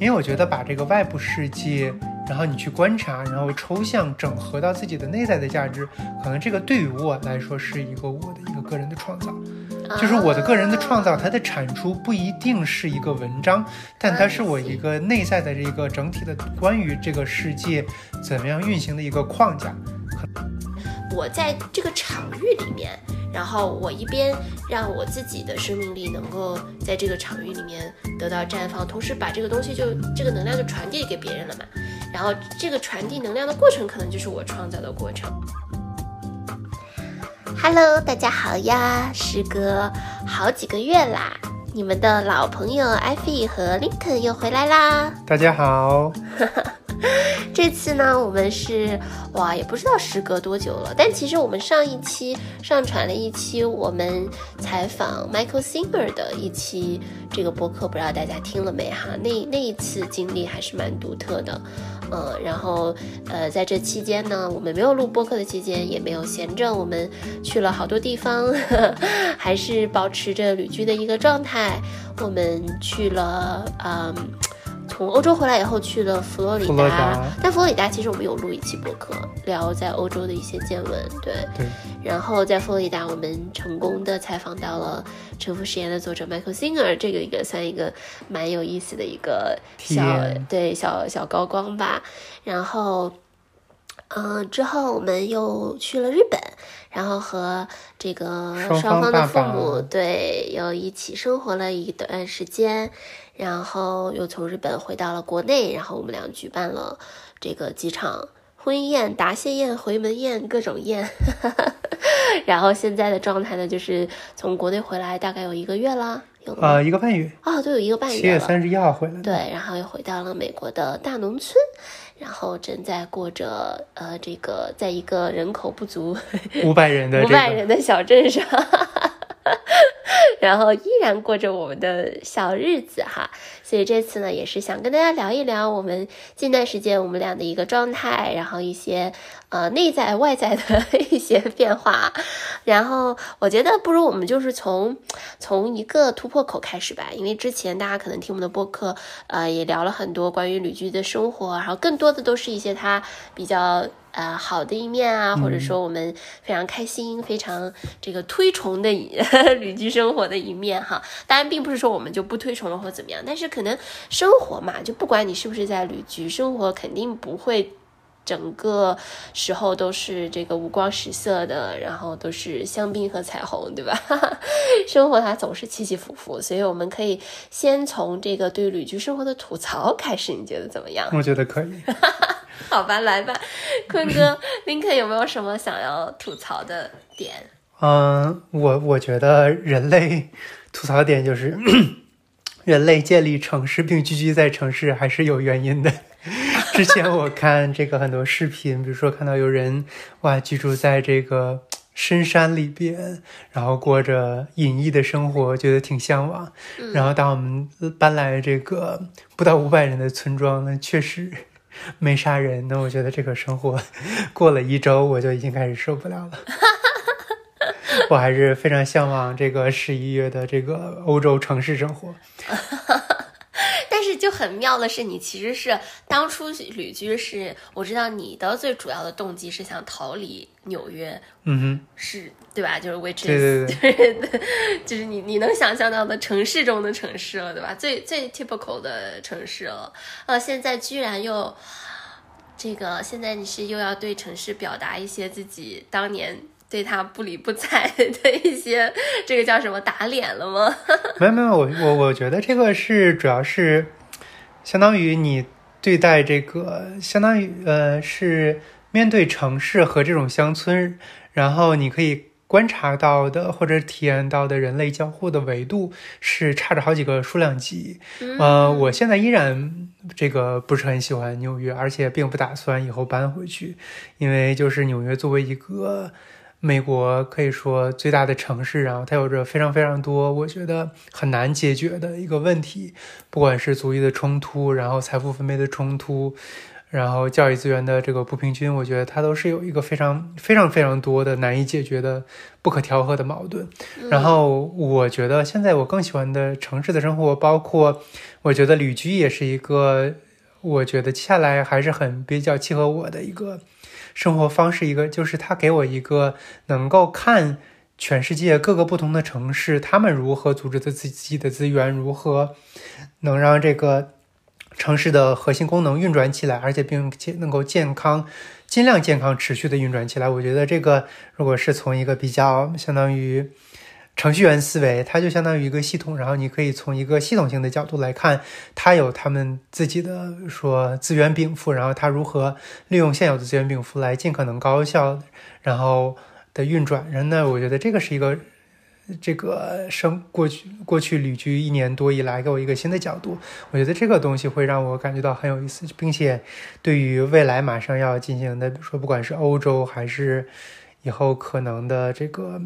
因为我觉得把这个外部世界，然后你去观察，然后抽象整合到自己的内在的价值，可能这个对于我来说是一个我的一个个人的创造。就是我的个人的创造，它的产出不一定是一个文章，但它是我一个内在的这个整体的关于这个世界怎么样运行的一个框架。我在这个场域里面，然后我一边让我自己的生命力能够在这个场域里面得到绽放，同时把这个东西就这个能量就传递给别人了嘛。然后这个传递能量的过程，可能就是我创造的过程。Hello，大家好呀！时隔好几个月啦，你们的老朋友艾菲和林肯又回来啦。大家好，这次呢，我们是哇，也不知道时隔多久了，但其实我们上一期上传了一期我们采访 Michael Singer 的一期这个播客，不知道大家听了没哈？那那一次经历还是蛮独特的。嗯，然后，呃，在这期间呢，我们没有录播客的期间，也没有闲着，我们去了好多地方，还是保持着旅居的一个状态。我们去了，嗯。从欧洲回来以后去了佛罗里达，但佛罗里达其实我们有录一期博客，聊在欧洲的一些见闻，对。对。然后在佛罗里达，我们成功的采访到了《沉浮实验》的作者 Michael Singer，这个应该算一个蛮有意思的一个小对小小高光吧。然后，嗯，之后我们又去了日本，然后和这个双方的父母对又一起生活了一段时间。然后又从日本回到了国内，然后我们俩举办了这个几场婚宴、答谢宴、回门宴，各种宴。然后现在的状态呢，就是从国内回来大概有一个月了，有啊一个半月啊，都有一个半月。七月三十一号回来。对，然后又回到了美国的大农村，然后正在过着呃这个在一个人口不足五百人的五百人的小镇上。然后依然过着我们的小日子哈，所以这次呢也是想跟大家聊一聊我们近段时间我们俩的一个状态，然后一些呃内在外在的 一些变化。然后我觉得不如我们就是从从一个突破口开始吧，因为之前大家可能听我们的播客，呃也聊了很多关于旅居的生活，然后更多的都是一些他比较。呃，好的一面啊，或者说我们非常开心、非常这个推崇的 旅居生活的一面哈。当然，并不是说我们就不推崇了或怎么样，但是可能生活嘛，就不管你是不是在旅居生活，肯定不会整个时候都是这个五光十色的，然后都是香槟和彩虹，对吧？生活它总是起起伏伏，所以我们可以先从这个对旅居生活的吐槽开始，你觉得怎么样？我觉得可以。好吧，来吧，坤哥，林肯有没有什么想要吐槽的点？嗯，我我觉得人类吐槽点就是，人类建立城市并聚居在城市还是有原因的。之前我看这个很多视频，比如说看到有人哇居住在这个深山里边，然后过着隐逸的生活，觉得挺向往。然后当我们搬来这个不到五百人的村庄呢，确实。没啥人，那我觉得这个生活过了一周，我就已经开始受不了了。我还是非常向往这个十一月的这个欧洲城市生活。但是就很妙的是，你其实是当初旅居，是我知道你的最主要的动机是想逃离纽约。嗯哼，是对吧？就是 which is 对对对，就是你你能想象到的城市中的城市了，对吧？最最 typical 的城市了。呃，现在居然又这个，现在你是又要对城市表达一些自己当年。对他不理不睬的一些，这个叫什么打脸了吗？没有没有，我我我觉得这个是主要是，相当于你对待这个，相当于呃是面对城市和这种乡村，然后你可以观察到的或者体验到的人类交互的维度是差着好几个数量级。呃，我现在依然这个不是很喜欢纽约，而且并不打算以后搬回去，因为就是纽约作为一个。美国可以说最大的城市，然后它有着非常非常多，我觉得很难解决的一个问题，不管是族裔的冲突，然后财富分配的冲突，然后教育资源的这个不平均，我觉得它都是有一个非常非常非常多的难以解决的不可调和的矛盾。然后我觉得现在我更喜欢的城市的生活，包括我觉得旅居也是一个，我觉得接下来还是很比较契合我的一个生活方式。一个就是它给我一个能够看全世界各个不同的城市，他们如何组织的自己的资源，如何能让这个。城市的核心功能运转起来，而且并且能够健康、尽量健康、持续的运转起来。我觉得这个，如果是从一个比较相当于程序员思维，它就相当于一个系统。然后你可以从一个系统性的角度来看，它有他们自己的说资源禀赋，然后它如何利用现有的资源禀赋来尽可能高效然后的运转。然后呢，我觉得这个是一个。这个生过去过去旅居一年多以来，给我一个新的角度，我觉得这个东西会让我感觉到很有意思，并且对于未来马上要进行的，比如说不管是欧洲还是以后可能的这个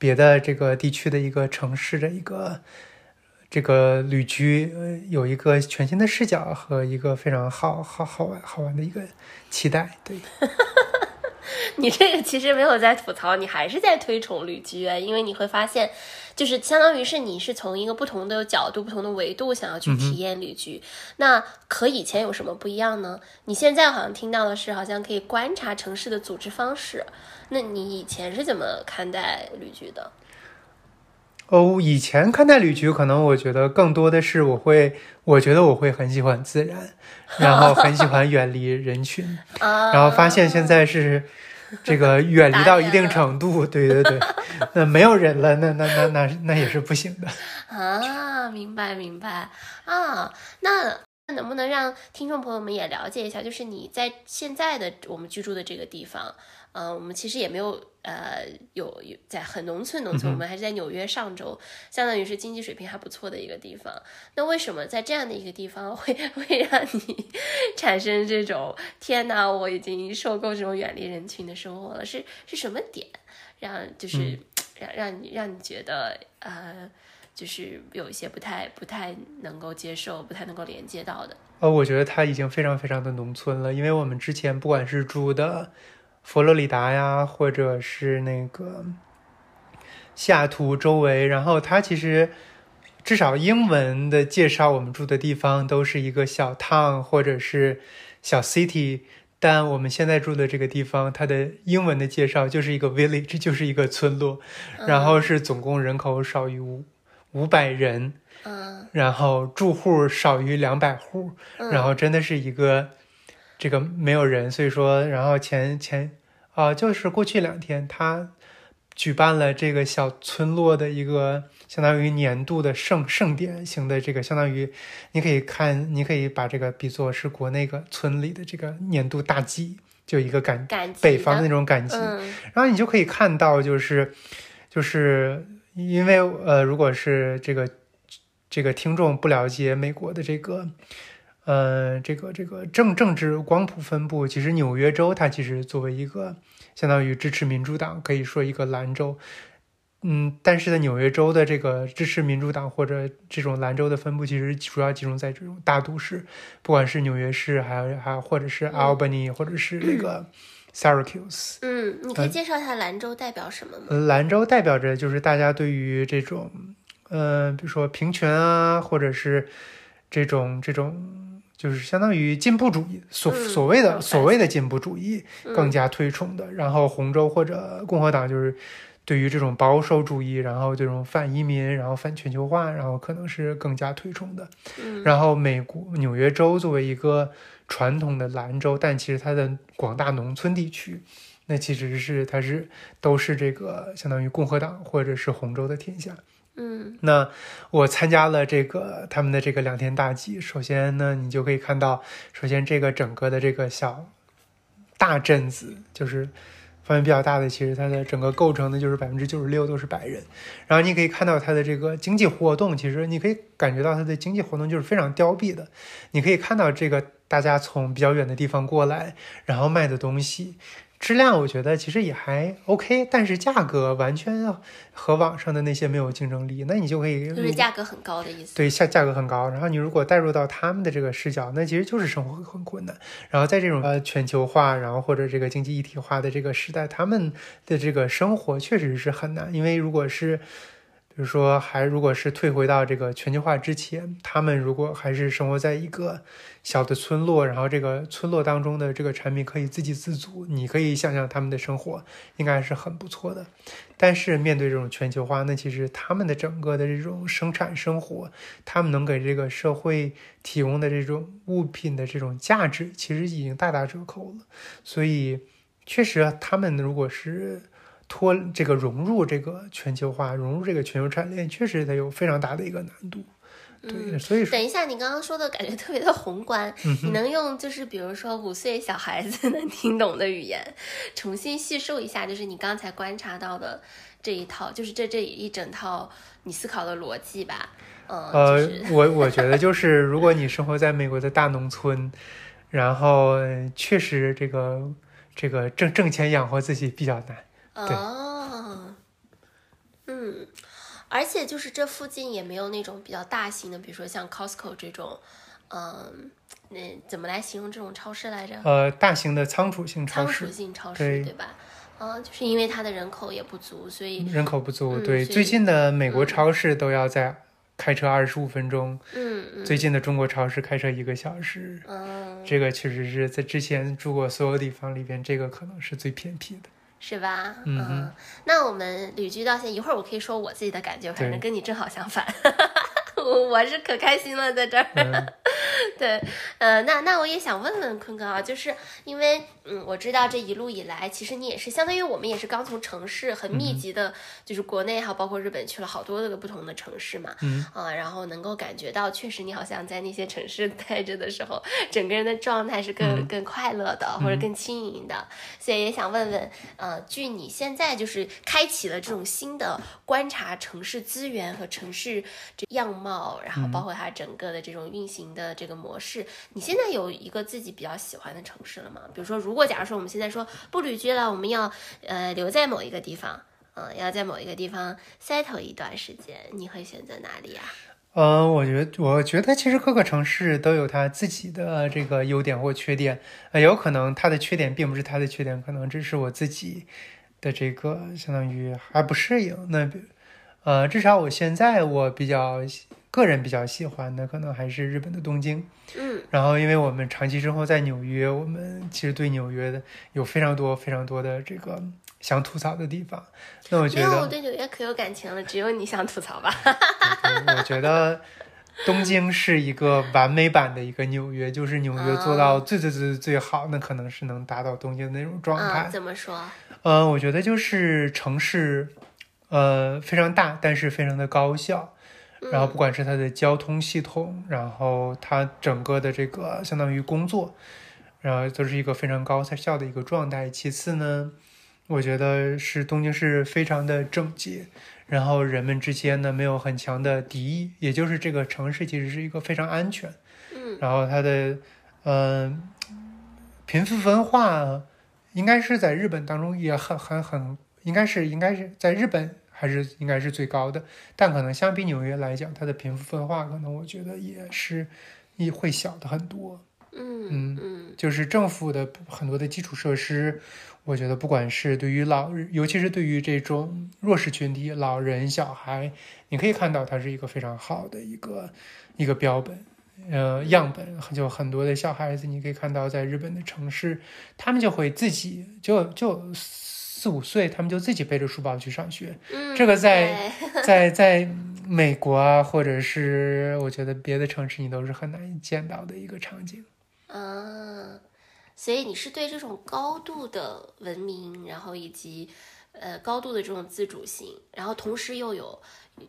别的这个地区的一个城市的一个这个旅居，有一个全新的视角和一个非常好好好玩好玩的一个期待，对。你这个其实没有在吐槽，你还是在推崇旅居，因为你会发现，就是相当于是你是从一个不同的角度、不同的维度想要去体验旅居。那和以前有什么不一样呢？你现在好像听到的是，好像可以观察城市的组织方式。那你以前是怎么看待旅居的？哦，以前看待旅居，可能我觉得更多的是我会，我觉得我会很喜欢自然，然后很喜欢远离人群，然后发现现在是。这个 远离到一定程度，对对对，那没有人了，那那那那那也是不行的 啊！明白明白啊，那能不能让听众朋友们也了解一下，就是你在现在的我们居住的这个地方？嗯，我们其实也没有呃有有在很农村农村，我们还是在纽约上周，相当于是经济水平还不错的一个地方。那为什么在这样的一个地方会 会让你 产生这种天哪，我已经受够这种远离人群的生活了？是是什么点让就是让让你让你觉得呃就是有一些不太不太能够接受、不太能够连接到的？呃，我觉得它已经非常非常的农村了，因为我们之前不管是住的。佛罗里达呀，或者是那个西雅图周围，然后它其实至少英文的介绍，我们住的地方都是一个小 town 或者是小 city，但我们现在住的这个地方，它的英文的介绍就是一个 village，就是一个村落，然后是总共人口少于五五百人，嗯，然后住户少于两百户，然后真的是一个。这个没有人，所以说，然后前前啊，就是过去两天，他举办了这个小村落的一个相当于年度的盛盛典型的这个，相当于你可以看，你可以把这个比作是国内个村里的这个年度大祭，就一个感北方的那种赶集，然后你就可以看到，就是就是因为呃，如果是这个这个听众不了解美国的这个。呃，这个这个政政治光谱分布，其实纽约州它其实作为一个相当于支持民主党，可以说一个蓝州，嗯，但是在纽约州的这个支持民主党或者这种蓝州的分布，其实主要集中在这种大都市，不管是纽约市，还有还有或者是 Albany，或者是那个 Syracuse。嗯，你可以介绍一下蓝州代表什么吗？蓝州代表着就是大家对于这种，呃，比如说平权啊，或者是这种这种。就是相当于进步主义，所所谓的所谓的进步主义更加推崇的。然后红州或者共和党就是对于这种保守主义，然后这种反移民，然后反全球化，然后可能是更加推崇的。然后美国纽约州作为一个传统的蓝州，但其实它的广大农村地区，那其实是它是都是这个相当于共和党或者是红州的天下。嗯，那我参加了这个他们的这个两天大集。首先呢，你就可以看到，首先这个整个的这个小大镇子，就是范围比较大的，其实它的整个构成的就是百分之九十六都是白人。然后你可以看到它的这个经济活动，其实你可以感觉到它的经济活动就是非常凋敝的。你可以看到这个大家从比较远的地方过来，然后卖的东西。质量我觉得其实也还 OK，但是价格完全和网上的那些没有竞争力，那你就可以就是价格很高的意思。对，价价格很高。然后你如果带入到他们的这个视角，那其实就是生活很困难。然后在这种呃全球化，然后或者这个经济一体化的这个时代，他们的这个生活确实是很难，因为如果是。比如说，还如果是退回到这个全球化之前，他们如果还是生活在一个小的村落，然后这个村落当中的这个产品可以自给自足，你可以想象他们的生活应该是很不错的。但是面对这种全球化，那其实他们的整个的这种生产生活，他们能给这个社会提供的这种物品的这种价值，其实已经大打折扣了。所以，确实他们如果是。脱这个融入这个全球化，融入这个全球产业链，确实得有非常大的一个难度。对，所以等一下，你刚刚说的感觉特别的宏观，你能用就是比如说五岁小孩子能听懂的语言，重新叙述一下，就是你刚才观察到的这一套，就是这这一整套你思考的逻辑吧？呃，我我觉得就是如果你生活在美国的大农村，然后确实这个这个挣挣钱养活自己比较难。哦，嗯，而且就是这附近也没有那种比较大型的，比如说像 Costco 这种，嗯，那怎么来形容这种超市来着？呃，大型的仓储性超市，仓储性超市，对吧？嗯，就是因为它的人口也不足，所以人口不足。对，最近的美国超市都要在开车二十五分钟，嗯，最近的中国超市开车一个小时，嗯，这个确实是在之前住过所有地方里边，这个可能是最偏僻的。是吧？嗯，那我们旅居到现在，一会儿我可以说我自己的感觉，反正跟你正好相反。我我是可开心了，在这儿。对，呃，那那我也想问问坤哥啊，就是因为，嗯，我知道这一路以来，其实你也是相当于我们也是刚从城市很密集的，就是国内还有包括日本去了好多个不同的城市嘛，嗯啊，然后能够感觉到，确实你好像在那些城市 待着的时候，整个人的状态是更更快乐的，或者更轻盈的，所以也想问问，呃，据你现在就是开启了这种新的观察城市资源和城市这样貌，然后包括它整个的这种运行的这。个模式，你现在有一个自己比较喜欢的城市了吗？比如说，如果假如说我们现在说不旅居了，我们要呃留在某一个地方，嗯，要在某一个地方 settle 一段时间，你会选择哪里呀？嗯，我觉得，我觉得其实各个城市都有它自己的这个优点或缺点，呃，有可能它的缺点并不是它的缺点，可能只是我自己的这个相当于还不适应。那呃，至少我现在我比较。个人比较喜欢的可能还是日本的东京，嗯，然后因为我们长期生活在纽约，我们其实对纽约的有非常多非常多的这个想吐槽的地方。那我觉得我对纽约可有感情了，只有你想吐槽吧？我觉得东京是一个完美版的一个纽约，就是纽约做到最最最最好，那可能是能达到东京的那种状态。怎么说？嗯，我觉得就是城市，呃，非常大，但是非常的高效。然后不管是它的交通系统，然后它整个的这个相当于工作，然后都是一个非常高效的一个状态。其次呢，我觉得是东京是非常的整洁，然后人们之间呢没有很强的敌意，也就是这个城市其实是一个非常安全。嗯，然后它的嗯贫富分化应该是在日本当中也很很很应该是应该是在日本。还是应该是最高的，但可能相比纽约来讲，它的贫富分化可能我觉得也是也会小的很多。嗯嗯，就是政府的很多的基础设施，我觉得不管是对于老，尤其是对于这种弱势群体，老人、小孩，你可以看到它是一个非常好的一个一个标本，呃，样本。就很多的小孩子，你可以看到在日本的城市，他们就会自己就就。四五岁，他们就自己背着书包去上学。嗯，这个在 在在美国啊，或者是我觉得别的城市，你都是很难见到的一个场景。啊，所以你是对这种高度的文明，然后以及呃高度的这种自主性，然后同时又有。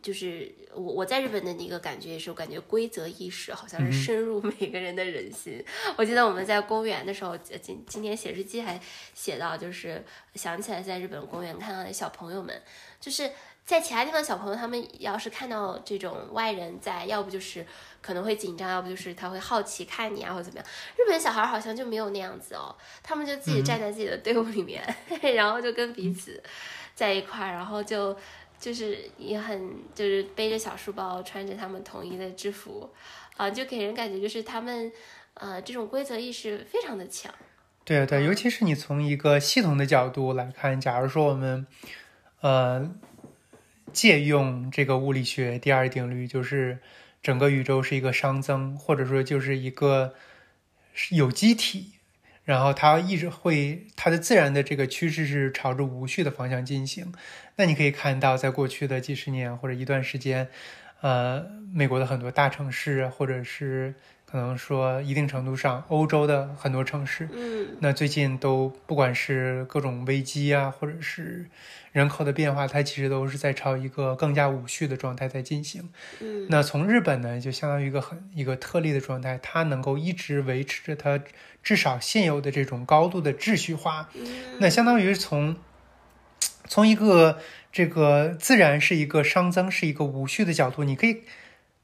就是我我在日本的那个感觉也是，我感觉规则意识好像是深入每个人的人心。我记得我们在公园的时候，今今天写日记还写到，就是想起来在日本公园看到的小朋友们，就是在其他地方小朋友他们要是看到这种外人在，要不就是可能会紧张，要不就是他会好奇看你啊，或者怎么样。日本小孩好像就没有那样子哦，他们就自己站在自己的队伍里面，然后就跟彼此在一块儿，然后就就是也很就是背着小书包，穿着他们统一的制服，啊，就给人感觉就是他们呃这种规则意识非常的强。对对，尤其是你从一个系统的角度来看，假如说我们呃。借用这个物理学第二定律，就是整个宇宙是一个熵增，或者说就是一个有机体，然后它一直会它的自然的这个趋势是朝着无序的方向进行。那你可以看到，在过去的几十年或者一段时间，呃，美国的很多大城市，或者是。可能说一定程度上，欧洲的很多城市，嗯，那最近都不管是各种危机啊，或者是人口的变化，它其实都是在朝一个更加无序的状态在进行。嗯，那从日本呢，就相当于一个很一个特例的状态，它能够一直维持着它至少现有的这种高度的秩序化。那相当于从从一个这个自然是一个熵增是一个无序的角度，你可以。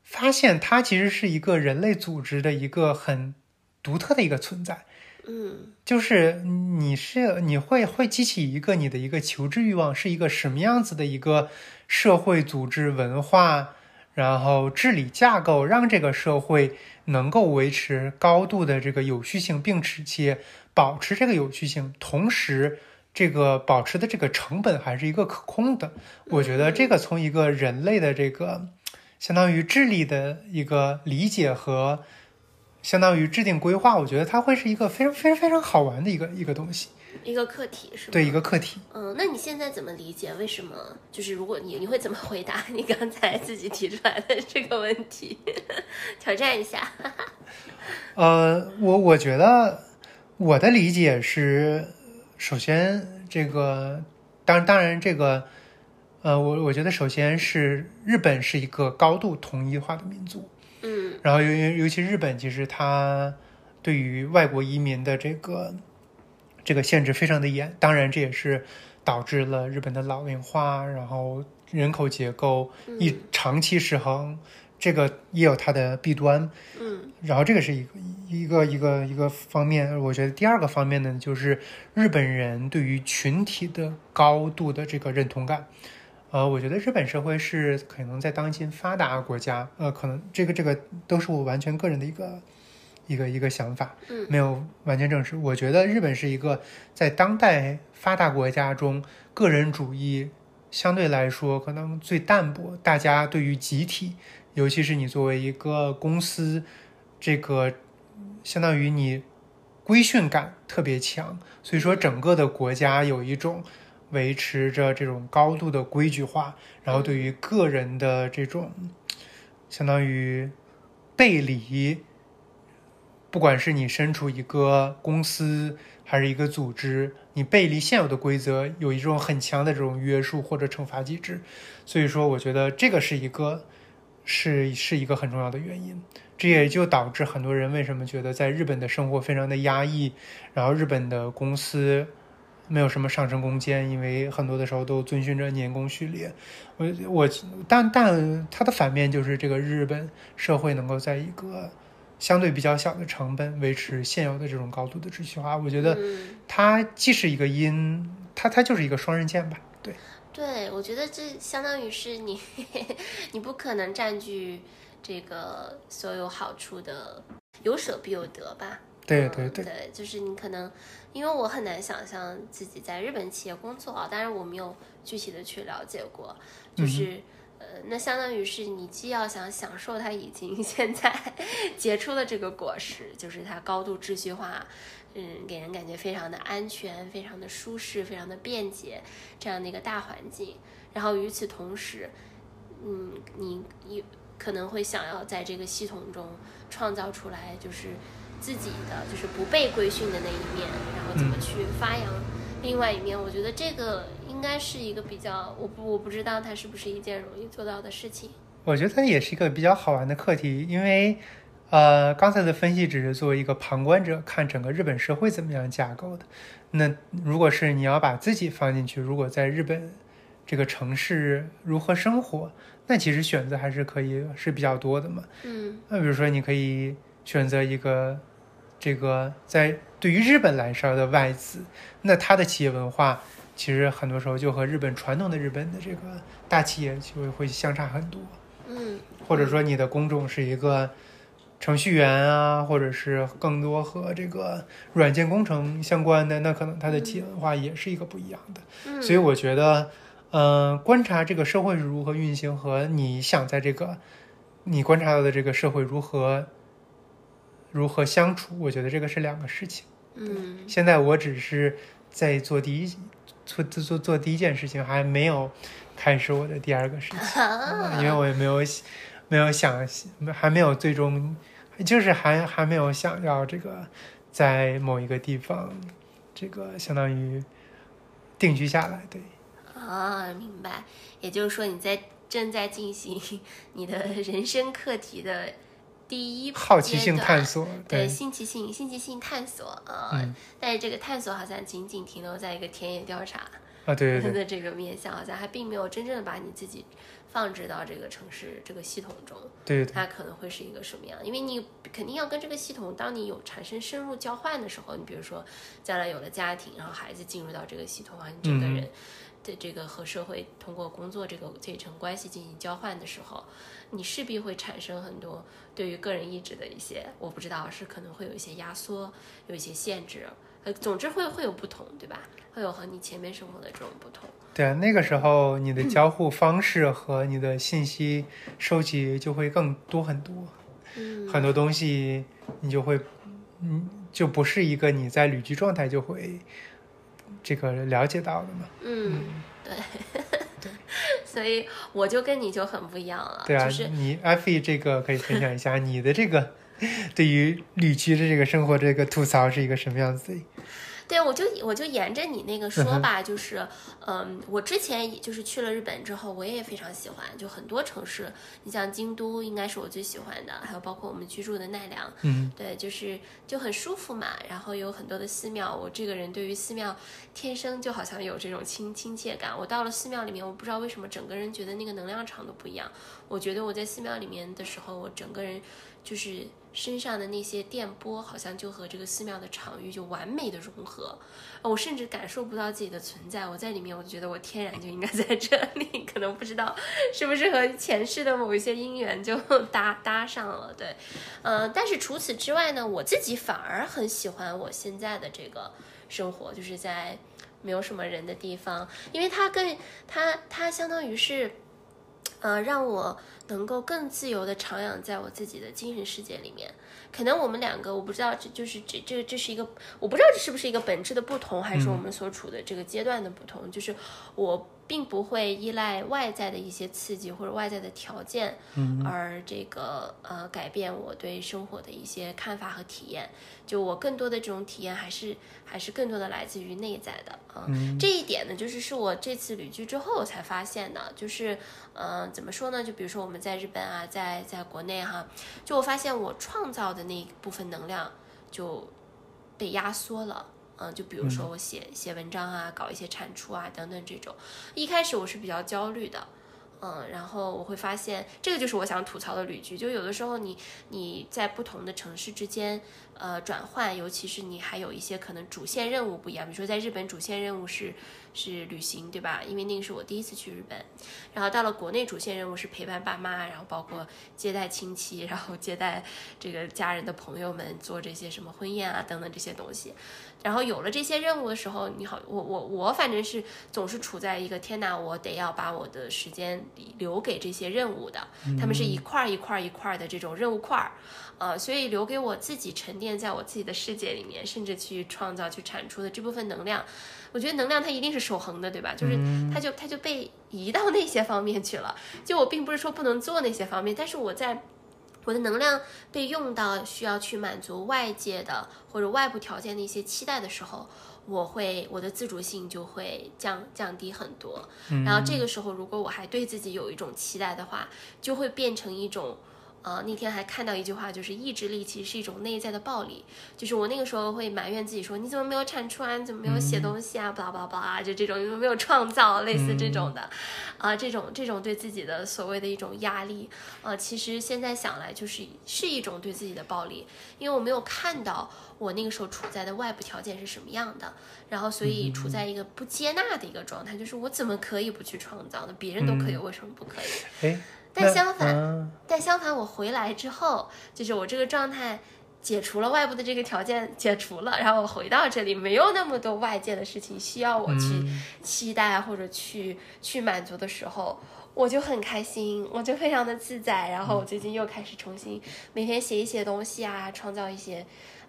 发现它其实是一个人类组织的一个很独特的一个存在，嗯，就是你是你会会激起一个你的一个求知欲望，是一个什么样子的一个社会组织文化，然后治理架构，让这个社会能够维持高度的这个有序性，并且保持这个有序性，同时这个保持的这个成本还是一个可控的。我觉得这个从一个人类的这个。相当于智力的一个理解和相当于制定规划，我觉得它会是一个非常非常非常好玩的一个一个东西，一个课题是吧？对，一个课题。嗯，那你现在怎么理解？为什么？就是如果你你会怎么回答你刚才自己提出来的这个问题？挑战一下。呃，我我觉得我的理解是，首先这个，当当然这个。呃，我我觉得首先是日本是一个高度统一化的民族，嗯，然后尤尤尤其日本其实它对于外国移民的这个这个限制非常的严，当然这也是导致了日本的老龄化，然后人口结构一长期失衡，这个也有它的弊端，嗯，然后这个是一个一个一个一个方面，我觉得第二个方面呢，就是日本人对于群体的高度的这个认同感。呃，我觉得日本社会是可能在当今发达国家，呃，可能这个这个都是我完全个人的一个一个一个想法，嗯，没有完全证实。我觉得日本是一个在当代发达国家中，个人主义相对来说可能最淡薄，大家对于集体，尤其是你作为一个公司，这个相当于你规训感特别强，所以说整个的国家有一种。维持着这种高度的规矩化，然后对于个人的这种相当于背离，不管是你身处一个公司还是一个组织，你背离现有的规则，有一种很强的这种约束或者惩罚机制。所以说，我觉得这个是一个是是一个很重要的原因。这也就导致很多人为什么觉得在日本的生活非常的压抑，然后日本的公司。没有什么上升空间，因为很多的时候都遵循着年功序列。我我，但但它的反面就是这个日本社会能够在一个相对比较小的成本维持现有的这种高度的秩序化。我觉得它既是一个因，它它就是一个双刃剑吧。对，对我觉得这相当于是你 你不可能占据这个所有好处的，有舍必有得吧。对对对，就是你可能，因为我很难想象自己在日本企业工作啊，当然我没有具体的去了解过，就是呃，那相当于是你既要想享受它已经 现在结出的这个果实，就是它高度秩序化，嗯，给人感觉非常的安全、非常的舒适、非常的便捷这样的一个大环境，然后与此同时，嗯，你你可能会想要在这个系统中创造出来，就是。自己的就是不被规训的那一面，然后怎么去发扬另外一面？我觉得这个应该是一个比较，我不我不知道它是不是一件容易做到的事情。我觉得也是一个比较好玩的课题，因为呃，刚才的分析只是作为一个旁观者看整个日本社会怎么样架构的。那如果是你要把自己放进去，如果在日本这个城市如何生活，那其实选择还是可以是比较多的嘛。嗯那比如说，你可以选择一个这个在对于日本来说的外资，那它的企业文化其实很多时候就和日本传统的日本的这个大企业就会会相差很多。嗯或者说你的工种是一个程序员啊，或者是更多和这个软件工程相关的，那可能它的企业文化也是一个不一样的。嗯，所以我觉得，嗯、观察这个社会是如何运行和你想在这个你观察到的这个社会如何如何相处，我觉得这个是两个事情。嗯现在我只是在做第一做做做做第一件事情，还没有开始我的第二个事情。嗯因为我也没有没有想，还没有最终，就是还还没有想要这个在某一个地方，这个相当于定居下来。对，啊，明白。也就是说，你在正在进行你的人生课题的第一好奇心探索，对，对，新奇性、新奇性探索啊、嗯。但是这个探索好像仅仅停留在一个田野调查啊，对对对，的这个面向，好像还并没有真正的把你自己放置到这个城市这个系统中，对对。它可能会是一个什么样？因为你肯定要跟这个系统，当你有产生深入交换的时候，你比如说将来有了家庭，然后孩子进入到这个系统啊，你整个嗯。人的这个和社会通过工作这个这一层关系进行交换的时候，你势必会产生很多对于个人意志的一些，我不知道是可能会有一些压缩，有一些限制，呃，总之会会有不同，对吧？会有和你前面生活的这种不同。对啊，那个时候你的交互方式和你的信息收集就会更多很多，嗯很多东西你就会，嗯，就不是一个你在旅居状态就会这个了解到的嘛。嗯，对，所以我就跟你就很不一样了，对啊，就是你艾菲这个可以分享一下 你的这个对于旅居的这个生活这个吐槽是一个什么样子的？对，我就我就沿着你那个说吧，就是，嗯，我之前也就是去了日本之后，我也非常喜欢，就很多城市，你像京都应该是我最喜欢的，还有包括我们居住的奈良，嗯，对，就是就很舒服嘛，然后有很多的寺庙，我这个人对于寺庙天生就好像有这种亲亲切感，我到了寺庙里面，我不知道为什么整个人觉得那个能量场都不一样，我觉得我在寺庙里面的时候，我整个人就是身上的那些电波，好像就和这个寺庙的场域就完美的融合，我甚至感受不到自己的存在，我在里面，我就觉得我天然就应该在这里，可能不知道是不是和前世的某一些姻缘就搭搭上了，对，呃，但是除此之外呢，我自己反而很喜欢我现在的这个生活，就是在没有什么人的地方，因为它更它它相当于是。呃，让我能够更自由的徜徉在我自己的精神世界里面。可能我们两个，我不知道，这就是这这这是一个，我不知道这是不是一个本质的不同，还是我们所处的这个阶段的不同。就是我并不会依赖外在的一些刺激或者外在的条件，嗯而这个呃改变我对生活的一些看法和体验。就我更多的这种体验，还是还是更多的来自于内在的啊。这一点呢，就是是我这次旅居之后才发现的，就是呃怎么说呢？就比如说我们在日本啊，在在国内哈、就我发现我创造的那一部分能量就被压缩了。嗯，就比如说我写写文章啊，搞一些产出啊等等这种，一开始我是比较焦虑的，嗯，然后我会发现这个就是我想吐槽的旅居，就有的时候你你在不同的城市之间呃转换，尤其是你还有一些可能主线任务不一样，比如说在日本主线任务是是旅行，对吧？因为那个是我第一次去日本，然后到了国内主线任务是陪伴爸妈，然后包括接待亲戚，然后接待这个家人的朋友们，做这些什么婚宴啊等等这些东西。然后有了这些任务的时候，你好，我我我反正是总是处在一个天哪，我得要把我的时间留给这些任务的，他们是一块儿一块儿一块儿的这种任务块儿，呃，所以留给我自己沉淀在我自己的世界里面，甚至去创造、去产出的这部分能量，我觉得能量它一定是守恒的，对吧？就是它就它就被移到那些方面去了。就我并不是说不能做那些方面，但是我在。我的能量被用到需要去满足外界的或者外部条件的一些期待的时候，我会我的自主性就会降降低很多。然后这个时候，如果我还对自己有一种期待的话，就会变成一种呃，那天还看到一句话，就是意志力其实是一种内在的暴力。就是我那个时候会埋怨自己说，你怎么没有产出啊？你怎么没有写东西啊？巴拉巴拉巴拉，就这种，你怎么没有创造？类似这种的，啊，这种这种对自己的所谓的一种压力，啊，其实现在想来就是是一种对自己的暴力，因为我没有看到我那个时候处在的外部条件是什么样的，然后所以处在一个不接纳的一个状态，就是我怎么可以不去创造呢？别人都可以，为什么不可以？哎。但相反，但相反，我回来之后，就是我这个状态解除了外部的这个条件，解除了，然后我回到这里，没有那么多外界的事情需要我去期待或者去去满足的时候，我就很开心，我就非常的自在。然后我最近又开始重新每天写一些东西啊，创造一些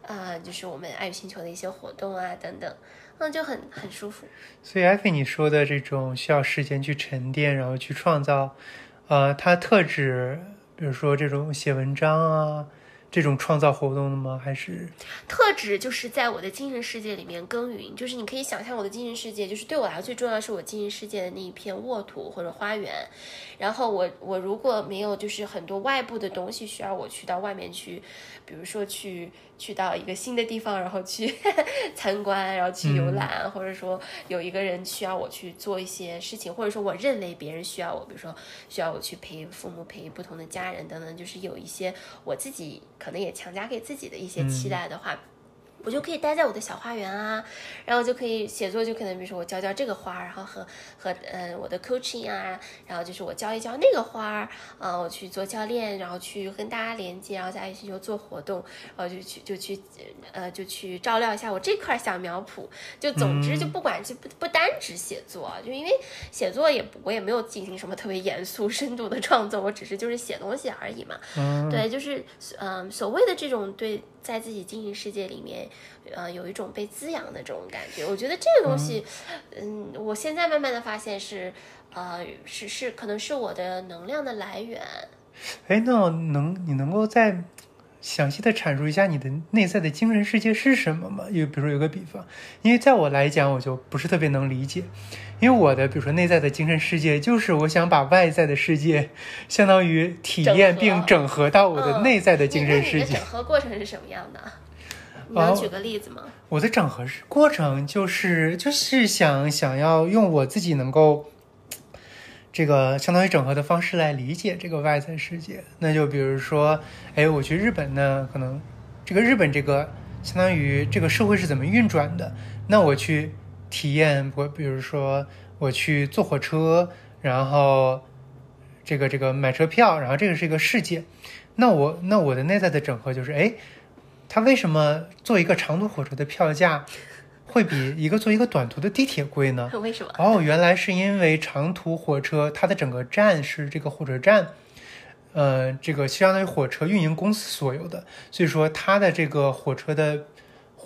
啊，就是我们爱与星球的一些活动啊等等，嗯，就很很舒服。所以艾菲你说的这种需要时间去沉淀，然后去创造。呃，它特指，比如说这种写文章啊，这种创造活动的吗？还是特指就是在我的精神世界里面耕耘，就是你可以想象我的精神世界，就是对我来说最重要的是我精神世界的那一片沃土或者花园。然后我我如果没有就是很多外部的东西需要我去到外面去，比如说去。去到一个新的地方，然后去 参观，然后去游览，或者说有一个人需要我去做一些事情，或者说我认为别人需要我，比如说需要我去陪父母、陪不同的家人等等，就是有一些我自己可能也强加给自己的一些期待的话。我就可以待在我的小花园啊，然后就可以写作，就可能比如说我浇浇这个花，然后和和呃我的 coaching 啊，然后就是我浇一浇那个花儿啊，我去做教练，然后去跟大家连接，然后在爱星球做活动，然后就去就去呃就去照料一下我这块小苗圃。就总之就不管就不不单指写作，就因为写作也我也没有进行什么特别严肃 深度的创作，我只是就是写东西而已嘛。对，就是嗯所谓的这种对。在自己精神世界里面，呃，有一种被滋养的这种感觉。我觉得这个东西，嗯，我现在慢慢的发现是，呃，是是，可能是我的能量的来源。哎，那能你能够再详细的阐述一下你的内在的精神世界是什么吗？有比如说有个比方，因为在我来讲，我就不是特别能理解。因为我的，比如说内在的精神世界，就是我想把外在的世界，相当于体验并整合到我的内在的精神世界。整合过程是什么样的？能举个例子吗？我的整合是过程，就是就是想想要用我自己能够，这个相当于整合的方式来理解这个外在世界。那就比如说，哎，我去日本呢，可能这个日本这个相当于这个社会是怎么运转的？那我去。体验我，比如说我去坐火车，然后这个这个买车票，然后这个是一个世界。那我那我的内在的整合就是，哎，它为什么坐一个长途火车的票价会比一个坐一个短途的地铁贵呢？为什么？哦，原来是因为长途火车它的整个站是这个火车站，呃，这个相当于火车运营公司所有的，所以说它的这个火车的。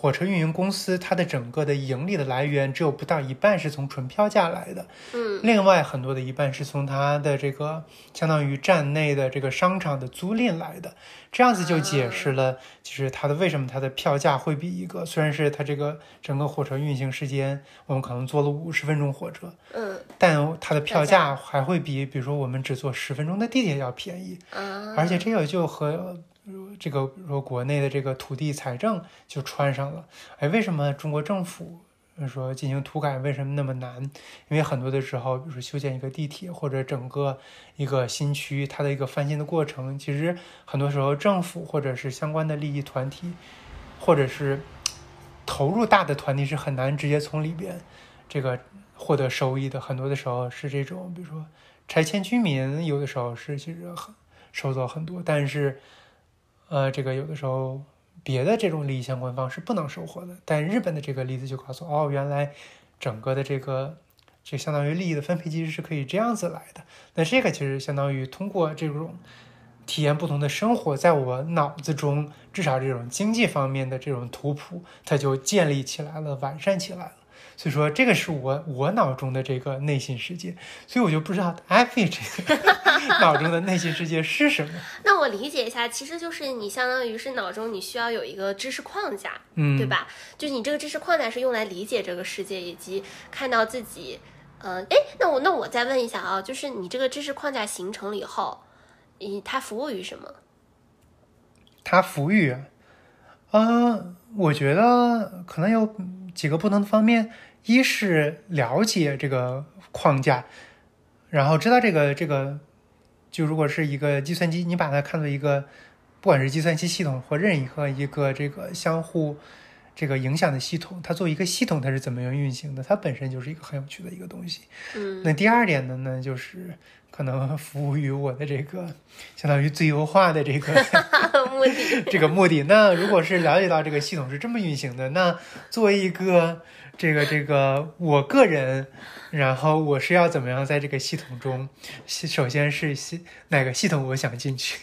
火车运营公司它的整个的盈利的来源只有不到一半是从纯票价来的，嗯，另外很多的一半是从它的这个相当于站内的这个商场的租赁来的，这样子就解释了，就是它的为什么它的票价会比一个虽然是它这个整个火车运行时间我们可能坐了五十分钟火车，嗯，但它的票价还会比比如说我们只坐十分钟的地铁要便宜，而且这个就和。这个说国内的这个土地财政就串上了，哎，为什么中国政府说进行土改为什么那么难？因为很多的时候，比如说修建一个地铁或者整个一个新区，它的一个翻新的过程，其实很多时候政府或者是相关的利益团体，或者是投入大的团体是很难直接从里边这个获得收益的。很多的时候是这种，比如说拆迁居民，有的时候是其实很收走很多，但是。呃，这个有的时候别的这种利益相关方是不能收获的，但日本的这个例子就告诉哦，原来整个的这个这相当于利益的分配机制是可以这样子来的。那这个其实相当于通过这种体验不同的生活，在我脑子中至少这种经济方面的这种图谱，它就建立起来了，完善起来了。所以说，这个是我我脑中的这个内心世界，所以我就不知道艾菲这个 脑中的内心世界是什么。那我理解一下，其实就是你相当于是脑中你需要有一个知识框架，嗯，对吧？就是你这个知识框架是用来理解这个世界以及看到自己，嗯，哎，那我那我再问一下啊，就是你这个知识框架形成了以后，你它服务于什么？它服务于，呃，我觉得可能有几个不同的方面，一是了解这个框架，然后知道这个这个，就如果是一个计算机，你把它看作一个，不管是计算机系统或任何一个这个相互这个影响的系统，它作为一个系统，它是怎么样运行的？它本身就是一个很有趣的一个东西。嗯那第二点呢，呢就是可能服务于我的这个 相当于最优化的这个 目的 这个目的。那如果是了解到这个系统是这么运行的，那作为一个这个这个我个人，然后我是要怎么样在这个系统中，首先是系哪个系统我想进去，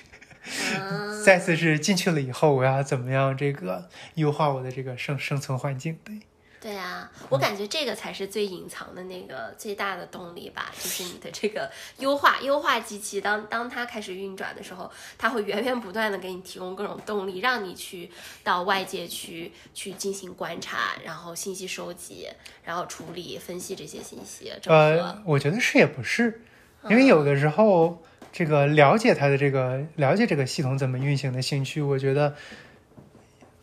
嗯再次是进去了以后我要怎么样这个优化我的这个生生存环境。对，对啊，我感觉这个才是最隐藏的那个最大的动力吧，就是你的这个优化优化机器，当当它开始运转的时候，它会源源不断的给你提供各种动力，让你去到外界去去进行观察，然后信息收集，然后处理、分析这些信息，呃，我觉得是也不是，因为有的时候这个了解它的这个了解这个系统怎么运行的兴趣，我觉得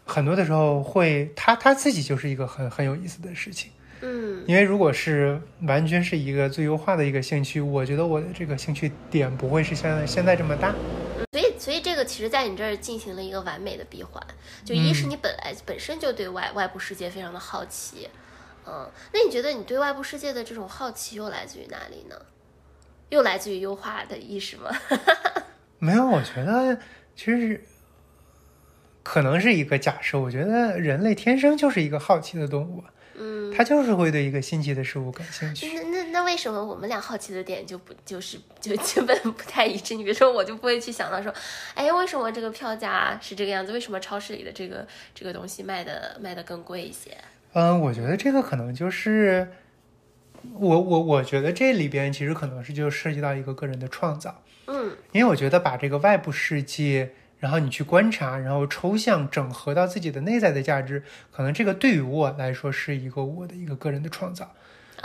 很多的时候会，他他自己就是一个很很有意思的事情。嗯因为如果是完全是一个最优化的一个兴趣，我觉得我的这个兴趣点不会是像现在这么大。所以，所以这个其实在你这儿进行了一个完美的闭环。就一是嗯你本来、本身就对外外部世界非常的好奇，嗯，那你觉得你对外部世界的这种好奇又来自于哪里呢？又来自于优化的意识吗？没有，我觉得其实可能是一个假设。我觉得人类天生就是一个好奇的动物，嗯，他就是会对一个新奇的事物感兴趣。那那那为什么我们俩好奇的点就不就是就基本不太一致？你比如说，我就不会去想到说，哎，为什么这个票价是这个样子？为什么超市里的这个这个东西卖的卖的更贵一些？嗯，我觉得这个可能就是我我我觉得这里边其实可能是就涉及到一个个人的创造，嗯因为我觉得把这个外部世界，然后你去观察，然后抽象整合到自己的内在的价值，可能这个对于我来说是一个我的一个个人的创造。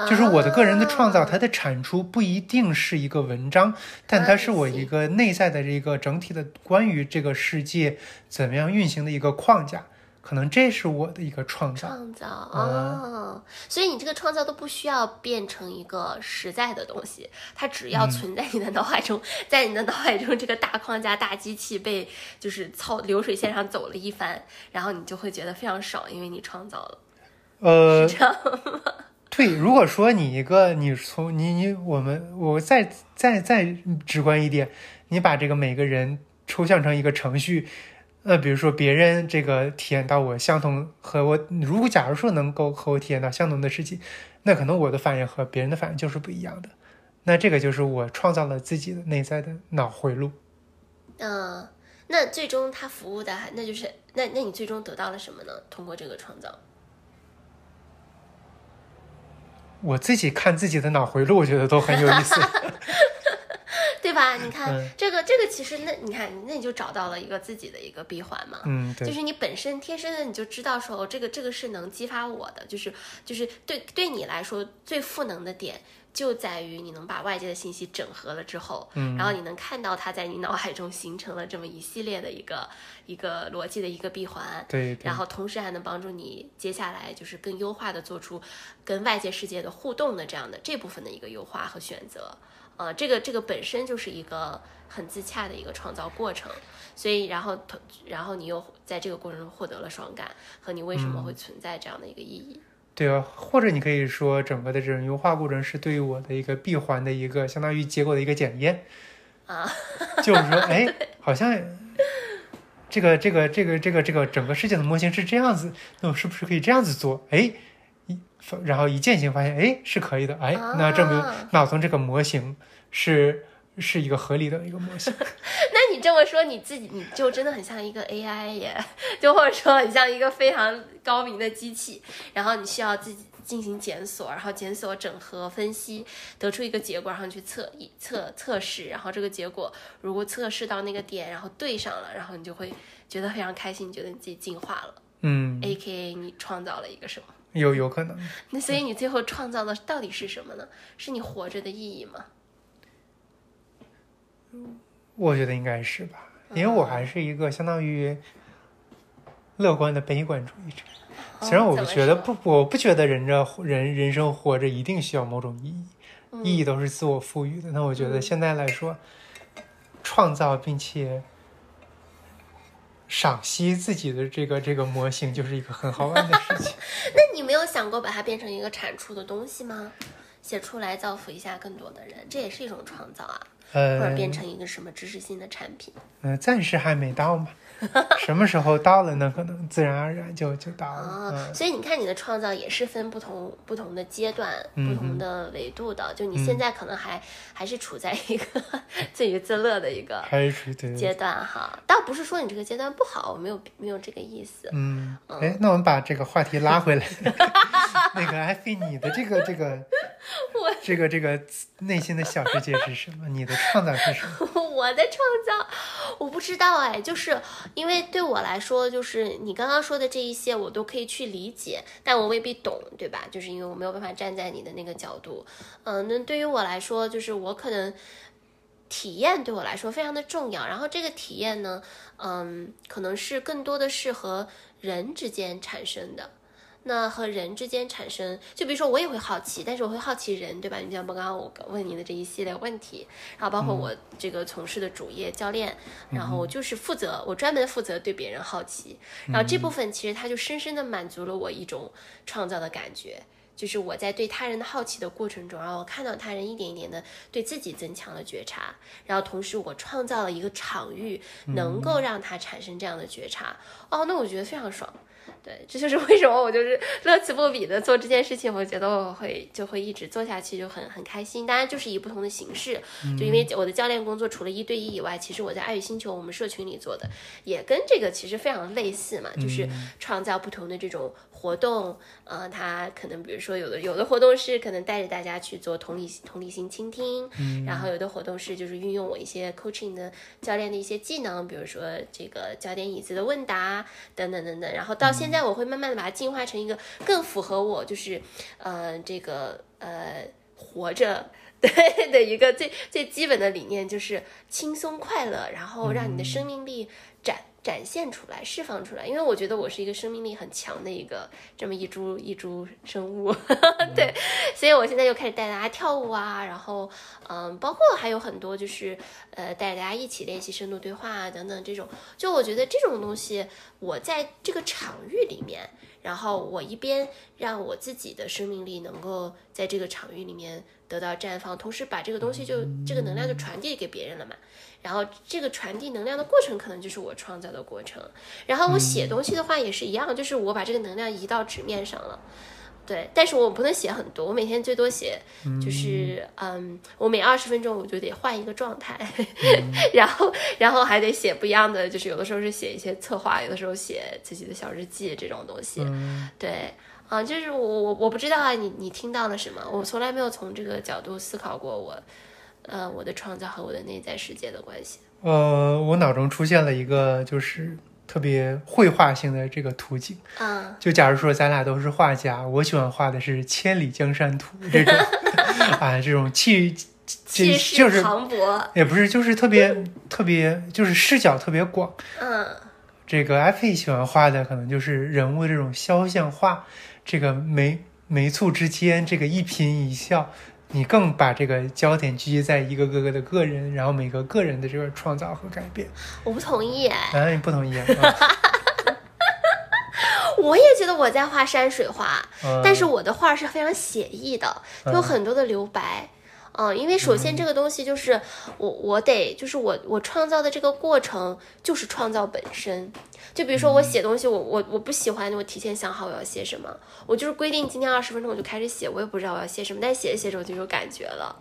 就是我的个人的创造，啊它的产出不一定是一个文章，但它是我一个内在的这个整体的关于这个世界怎么样运行的一个框架，可能这是我的一个创造。创造嗯。哦，所以你这个创造都不需要变成一个实在的东西，它只要存在你的脑海中，在你的脑海中这个大框架、大机器被就是操流水线上走了一番，然后你就会觉得非常爽，因为你创造了，呃，是这样吗？对，如果说你一个你从你你我们我再再再直观一点，你把这个每个人抽象成一个程序，呃，比如说别人这个体验到我相同和我，如果假如说能够和我体验到相同的事情，那可能我的反应和别人的反应就是不一样的。那这个就是我创造了自己的内在的脑回路。嗯。那最终他服务的还那就是那那你最终得到了什么呢？通过这个创造，我自己看自己的脑回路，我觉得都很有意思。对吧？你看、嗯这个这个其实那你看那你就找到了一个自己的一个闭环嘛。嗯，对，就是你本身天生的你就知道说，哦，这个这个是能激发我的，就是就是对对你来说最赋能的点就在于你能把外界的信息整合了之后，嗯然后你能看到它在你脑海中形成了这么一系列的一个一个逻辑的一个闭环，对对然后同时还能帮助你接下来就是更优化的做出跟外界世界的互动的这样的这部分的一个优化和选择。呃，这个这个本身就是一个很自洽的一个创造过程，所以然后同然后你又在这个过程中获得了爽感和你为什么会存在这样的一个意义。对啊，或者你可以说，整个的这种优化过程是对于我的一个闭环的一个相当于结果的一个检验啊，就是说，哎，好像这个这个这个这个这个整个世界的模型是这样子，那我是不是可以这样子做？哎，一然后一践行发现，哎，是可以的，哎，那证明啊脑中这个模型是是一个合理的一个模型。那你这么说，你自己你就真的很像一个 AI 耶，就或者说很像一个非常高明的机器，然后你需要自己进行检索，然后检索、整合、分析，得出一个结果，然后去测一测测试，然后这个结果如果测试到那个点，然后对上了，然后你就会觉得非常开心，觉得你自己进化了、嗯，a K A 你创造了一个什么？有有可能。那所以你最后创造的到底是什么呢？是你活着的意义吗？我觉得应该是吧，因为我还是一个相当于乐观的悲观主义者。虽然我不觉得不，我不觉得人这人人生活着一定需要某种意义，嗯意义都是自我赋予的。那我觉得嗯现在来说，创造并且赏析自己的这个这个模型，就是一个很好玩的事情。那你没有想过把它变成一个产出的东西吗？写出来造福一下更多的人，这也是一种创造啊，或者呃，变成一个什么知识性的产品。嗯、暂时还没到嘛。什么时候到了呢？可能自然而然就就到了。啊，嗯所以你看，你的创造也是分不同不同的阶段、嗯不同的维度的。就你现在可能还、还是处在一个 自娱自乐的一个阶。段哈，倒不是说你这个阶段不好，我没有没有这个意思。嗯，哎，那我们把这个话题拉回来。那个艾菲，你的这个这个 这个这个内心的小世界是什么？你的创造是什么？我的创造，我不知道哎，就是因为对我来说，就是你刚刚说的这一些，我都可以去理解，但我未必懂，对吧？就是因为我没有办法站在你的那个角度。嗯，那对于我来说，就是我可能体验对我来说非常的重要，然后这个体验呢，嗯，可能是更多的是和人之间产生的。那和人之间产生，就比如说我也会好奇，但是我会好奇人，对吧？你像刚刚我问你的这一系列问题，然后包括我这个从事的主业教练，然后我就是负责，我专门负责对别人好奇，然后这部分其实它就深深的满足了我一种创造的感觉。就是我在对他人的好奇的过程中，然后我看到他人一点一点的对自己增强了觉察，然后同时我创造了一个场域，能够让他产生这样的觉察。哦，那我觉得非常爽。对，这就是为什么我就是乐此不彼的做这件事情。我觉得我会就会一直做下去，就很很开心。当然，就是以不同的形式，就因为我的教练工作除了一对一以外，其实我在爱与星球我们社群里做的也跟这个其实非常类似嘛，就是创造不同的这种活动。呃，它可能比如说有的有的活动是可能带着大家去做同理同理心倾听，然后有的活动是就是运用我一些 coaching 的教练的一些技能，比如说这个焦点椅子的问答等等等等。然后到现在我会慢慢的把它进化成一个更符合我就是呃这个呃活着。对的一个最最基本的理念就是轻松快乐，然后让你的生命力展展现出来、释放出来。因为我觉得我是一个生命力很强的一个这么一株一株生物，对，所以我现在又开始带大家跳舞啊，然后嗯，包括还有很多就是呃带大家一起练习深度对话啊等等这种。就我觉得这种东西，我在这个场域里面。然后我一边让我自己的生命力能够在这个场域里面得到绽放，同时把这个东西就这个能量就传递给别人了嘛。然后这个传递能量的过程，可能就是我创造的过程。然后我写东西的话也是一样，就是我把这个能量移到纸面上了。对，但是我不能写很多，我每天最多写就是嗯，我每二十分钟我就得换一个状态，然后然后还得写不一样的，就是有的时候是写一些策划，有的时候写自己的小日记这种东西。对，啊，就是我我我不知道啊，你你听到了什么？我从来没有从这个角度思考过我，呃，我的创造和我的内在世界的关系。呃，我脑中出现了一个就是特别绘画性的这个图景。嗯，就假如说咱俩都是画家，我喜欢画的是千里江山图这种 啊，这种气气这就是势磅礴，也不是，就是特别特别，就是视角特别广。嗯这个艾菲喜欢画的可能就是人物这种肖像画，这个眉眉蹙之间，这个一颦一笑，你更把这个焦点聚集在一个个个的个人，然后每个个人的这个创造和改变。我不同意。哎，啊，你不同意 我也觉得我在画山水画，嗯。但是我的画是非常写意的，有很多的留白。嗯，因为首先这个东西就是我，我得就是我我创造的这个过程就是创造本身。就比如说我写东西，我我我不喜欢我提前想好我要写什么，我就是规定今天二十分钟我就开始写，我也不知道我要写什么，但写着写着我就有感觉了。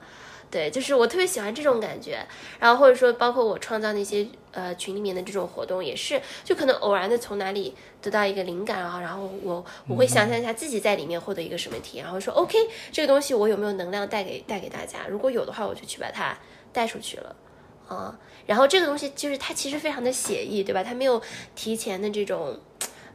对，就是我特别喜欢这种感觉，然后或者说包括我创造那些呃群里面的这种活动，也是就可能偶然的从哪里得到一个灵感啊，然后我我会想象一下自己在里面获得一个什么体验，然后说 OK 这个东西我有没有能量带给带给大家，如果有的话，我就去把它带出去了。啊、然后这个东西就是它其实非常的写意，对吧？它没有提前的这种，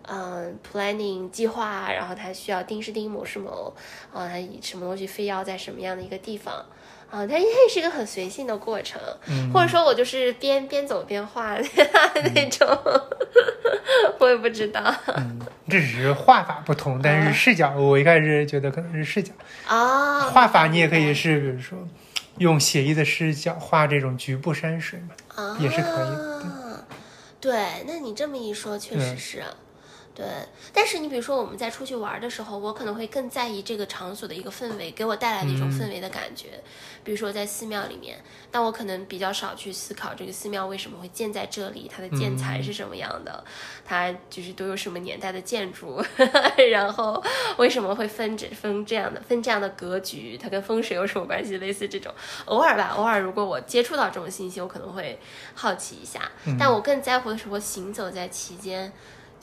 嗯、planning 计划，然后它需要定是定某是某，啊、它什么东西非要在什么样的一个地方，啊，它也是一个很随性的过程，嗯或者说我就是边边走边画的 那种，我也不知道嗯，这只是画法不同，但是视角，我一开始觉得可能是视角。啊。画法你也可以是，比如说用写意的视角画这种局部山水嘛。也是可以的对，那你这么一说，确实嗯是。对，但是你比如说我们在出去玩的时候，我可能会更在意这个场所的一个氛围，给我带来的一种嗯氛围的感觉。比如说在寺庙里面，但我可能比较少去思考这个寺庙为什么会建在这里，它的建材是什么样的，它就是都有什么年代的建筑，然后为什么会分这分这样的分这样的格局，它跟风水有什么关系？类似这种，偶尔吧，偶尔如果我接触到这种信息，我可能会好奇一下，但我更在乎的是我行走在其间。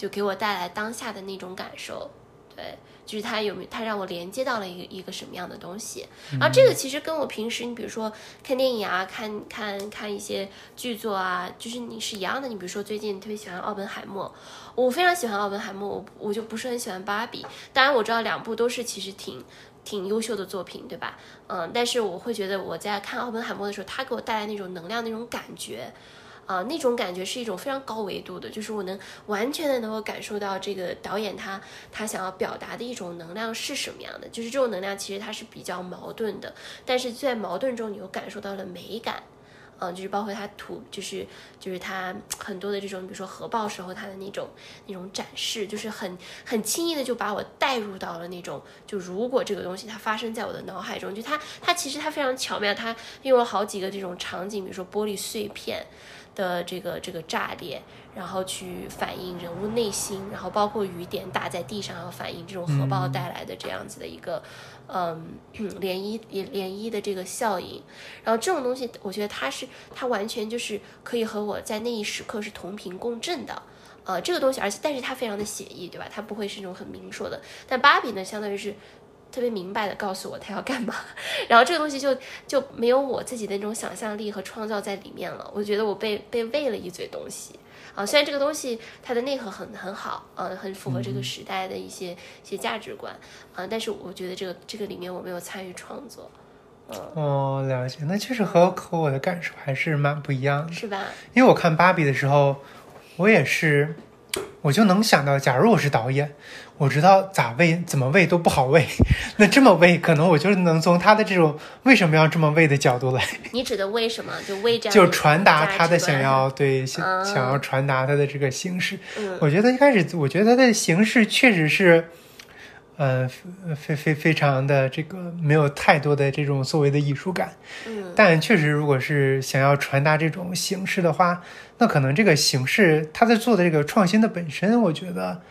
就给我带来当下的那种感受，对，就是它有没有它让我连接到了一个一个什么样的东西，然后这个其实跟我平时你比如说看电影啊，看看看一些剧作啊，就是你是一样的。你比如说最近特别喜欢奥本海默，我非常喜欢奥本海默，我我就不是很喜欢芭比，当然我知道两部都是其实挺。挺优秀的作品，对吧？嗯，但是我会觉得我在看奥本海默的时候，他给我带来那种能量、那种感觉，啊、那种感觉是一种非常高维度的，就是我能完全的能够感受到这个导演他他想要表达的一种能量是什么样的，就是这种能量其实它是比较矛盾的，但是在矛盾中你又感受到了美感。嗯，就是包括他图，就是就是他很多的这种，比如说核爆时候他的那种那种展示，就是很很轻易的就把我带入到了那种，就如果这个东西它发生在我的脑海中，就它它其实它非常巧妙，它用了好几个这种场景，比如说玻璃碎片的这个这个炸裂，然后去反映人物内心，然后包括雨点打在地上，然后反映这种核爆带来的这样子的一个。嗯，涟漪涟涟漪的这个效应，然后这种东西，我觉得它是它完全就是可以和我在那一时刻是同频共振的，呃，这个东西，而且但是它非常的写意，对吧？它不会是那种很明说的。但芭比呢，相当于是特别明白的告诉我他要干嘛，然后这个东西就就没有我自己的那种想象力和创造在里面了。我觉得我被被喂了一嘴东西。啊，虽然这个东西它的内核很很好，呃，很符合这个时代的一些、一些价值观，啊、但是我觉得这个这个里面我没有参与创作，哦，了解，那确实和和我的感受还是蛮不一样的。是吧？因为我看芭比的时候，我也是，我就能想到，假如我是导演，我知道咋喂怎么喂都不好喂，那这么喂，可能我就是能从他的这种为什么要这么喂的角度来，你指的为什么？就为这样就传达他的想要对想啊想要传达他的这个形式。嗯我觉得一开始，我觉得他的形式确实是，呃，非非非常的这个没有太多的这种所谓的艺术感。嗯但确实，如果是想要传达这种形式的话，那可能这个形式他在做的这个创新的本身，我觉得，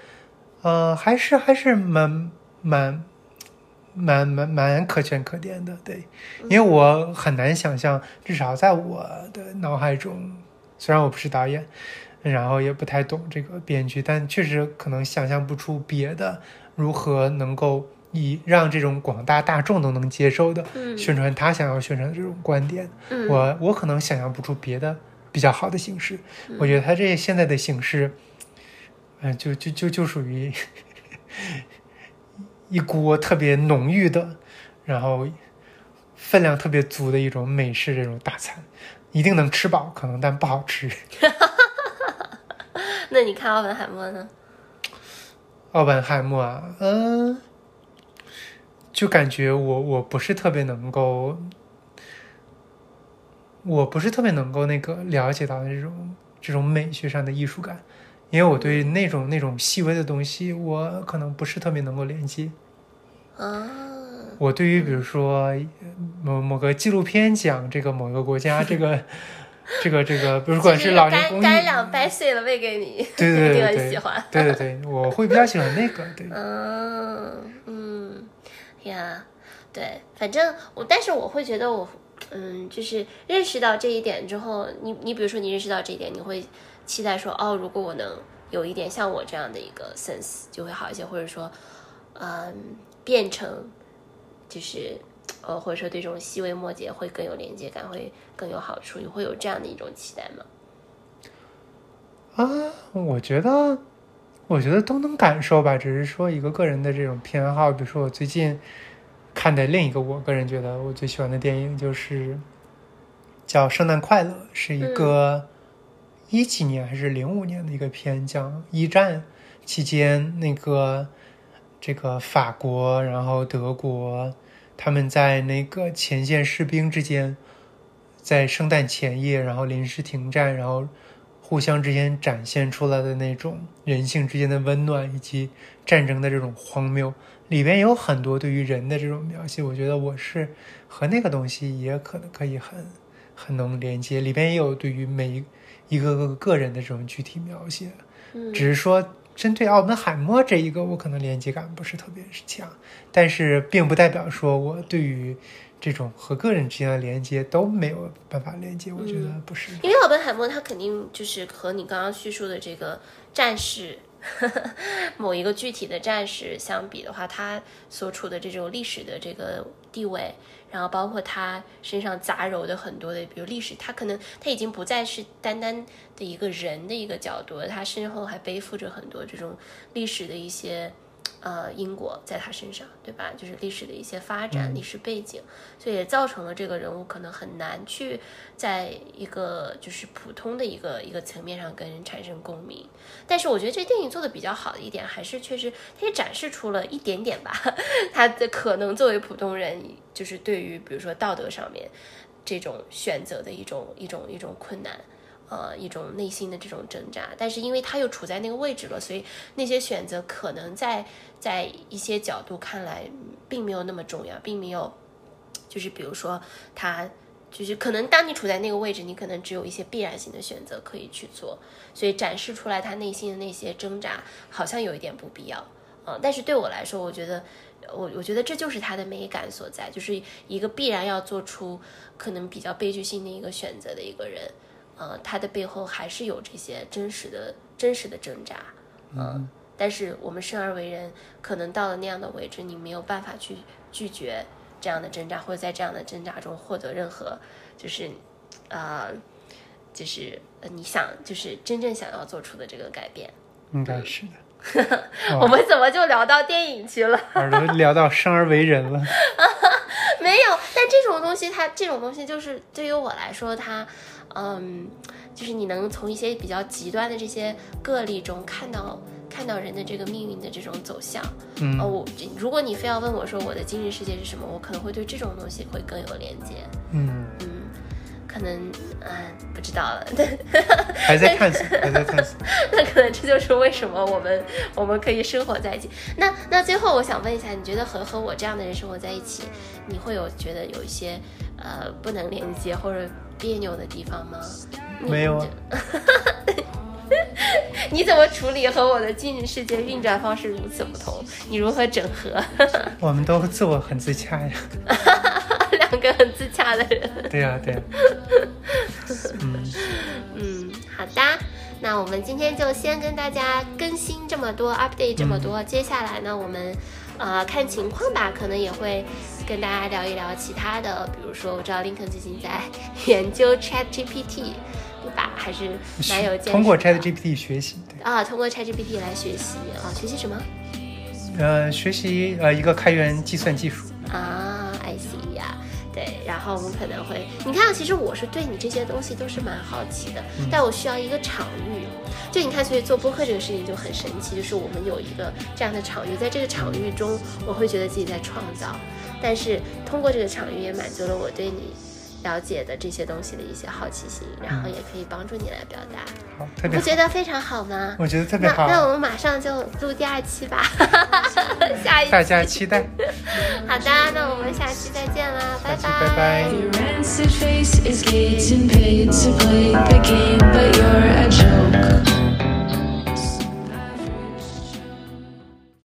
呃，还是还是蛮蛮蛮蛮蛮可圈可点的。对，因为我很难想象，至少在我的脑海中，虽然我不是导演，然后也不太懂这个编剧，但确实可能想象不出别的如何能够以让这种广大大众都能接受的嗯宣传他想要宣传的这种观点。嗯，我我可能想象不出别的比较好的形式。我觉得他这现在的形式，嗯、就就就就属于一锅特别浓郁的，然后分量特别足的一种美式这种大餐，一定能吃饱，可能但不好吃。那你看奥本海默呢？奥本海默啊，嗯、就感觉我我不是特别能够，我不是特别能够那个了解到这种这种美学上的艺术感，因为我对那种那种细微的东西，我可能不是特别能够连接。啊，我对于比如说呃某某个纪录片讲这个某个国家这个 这个这个，不管是老年公寓，干干粮掰碎了喂给你，对对 对对喜欢。对对对，我会比较喜欢那个，对。嗯嗯呀，对，反正我，但是我会觉得我，嗯，就是认识到这一点之后，你你比如说你认识到这一点，你会期待说，哦，如果我能有一点像我这样的一个 sense 就会好一些，或者说，嗯，变成就是。呃，或者说对这种细微末节会更有连接感，会更有好处，你会有这样的一种期待吗？啊，我觉得，我觉得都能感受吧，只是说一个个人的这种偏好。比如说，我最近看的另一个我个人觉得我最喜欢的电影就是叫《圣诞快乐》，是一个一几年还是零五年的一个片，讲一战期间那个这个法国，然后德国他们在那个前线士兵之间，在圣诞前夜，然后临时停战，然后互相之间展现出来的那种人性之间的温暖，以及战争的这种荒谬。里边有很多对于人的这种描写，我觉得我是和那个东西也可能可以很很能连接。里边也有对于每一一一个个个人的这种具体描写，嗯。只是说针对奥本海默这一个，我可能连接感不是特别强，但是并不代表说我对于这种和个人之间的连接都没有办法连接，我觉得不是。因为奥本海默他肯定就是和你刚刚叙述的这个战士，某一个具体的战士相比的话，他所处的这种历史的这个地位，然后包括他身上杂糅的很多的，比如历史，他可能他已经不再是单单的一个人的一个角度了，他身后还背负着很多这种历史的一些。呃，因果在他身上，对吧？就是历史的一些发展、历史背景，所以也造成了这个人物可能很难去在一个就是普通的一个一个层面上跟人产生共鸣。但是我觉得这电影做的比较好的一点，还是确实它也展示出了一点点吧，他的可能作为普通人，就是对于比如说道德上面这种选择的一种一种一种困难。呃，一种内心的这种挣扎，但是因为他又处在那个位置了，所以那些选择可能在在一些角度看来并没有那么重要，并没有，就是比如说他就是可能当你处在那个位置，你可能只有一些必然性的选择可以去做，所以展示出来他内心的那些挣扎，好像有一点不必要。嗯、但是对我来说，我觉得我我觉得这就是他的美感所在，就是一个必然要做出可能比较悲剧性的一个选择的一个人。呃，他的背后还是有这些真实的、真实的挣扎，嗯。但是我们生而为人，可能到了那样的位置，你没有办法去拒绝这样的挣扎，或者在这样的挣扎中获得任何，就是，呃，就是呃你想，就是真正想要做出的这个改变。应该是的。我们怎么就聊到电影去了？耳朵聊到生而为人了，没有，但这种东西它，这种东西就是对于我来说，它，嗯，就是你能从一些比较极端的这些个例中看到看到人的这个命运的这种走向。嗯呃，我如果你非要问我说我的精神世界是什么，我可能会对这种东西会更有连接。嗯，嗯，可能嗯不知道了，还在探索，还在探索。那可能这就是为什么我们我们可以生活在一起。那那最后我想问一下，你觉得和和我这样的人生活在一起，你会有觉得有一些呃不能连接或者别扭的地方吗？没有啊。你怎么处理和我的今日世界运转方式如此不同？你如何整合 我们都自我很自洽呀。两个很自洽的人？对呀、对呀、嗯，嗯，好的，那我们今天就先跟大家更新这么多，update 这么多。接下来呢，我们呃看情况吧，可能也会跟大家聊一聊其他的，比如说我知道 Lincoln 最近在研究 Chat GPT，对吧？还是蛮有见识的。通过 Chat GPT 学习，对，啊，通过 Chat GPT 来学习啊，学习什么呃，学习呃一个开源计算技术。啊？I see 呀、对，然后我们可能会，你看，其实我是对你这些东西都是蛮好奇的，但我需要一个场域。就你看，所以做播客这个事情就很神奇，就是我们有一个这样的场域，在这个场域中，我会觉得自己在创造，但是通过这个场域也满足了我对你了解的这些东西的一些好奇心，然后也可以帮助你来表达，好，特别好，觉得非常好吗？我觉得特别好，那那我们马上就录第二期吧，下一大期。家期待，好的，那我们下期再见啦，拜下期拜拜。